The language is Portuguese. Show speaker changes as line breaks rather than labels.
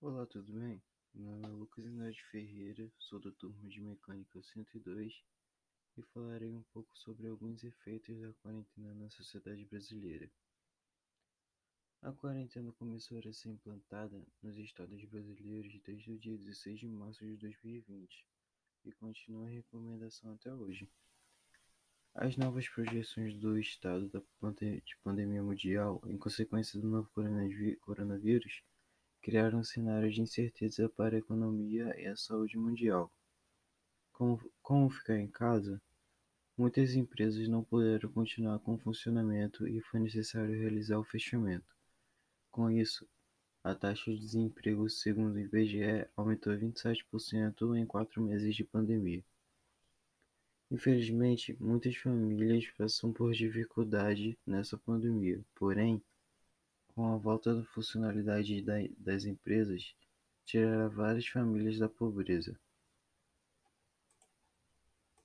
Olá, tudo bem? Meu nome é Lucas Andrade Ferreira, sou da turma de Mecânica 102 e falarei um pouco sobre alguns efeitos da quarentena na sociedade brasileira. A quarentena começou a ser implantada nos estados brasileiros desde o dia 16 de março de 2020 e continua em recomendação até hoje. As novas projeções do estado de pandemia mundial em consequência do novo coronavírus criaram um cenário de incerteza para a economia e a saúde mundial. Como, como ficar em casa? Muitas empresas não puderam continuar com o funcionamento e foi necessário realizar o fechamento. Com isso, a taxa de desemprego, segundo o IBGE, aumentou 27% em quatro meses de pandemia. Infelizmente, muitas famílias passam por dificuldade nessa pandemia, porém, com a volta da funcionalidade das empresas, tirará várias famílias da pobreza.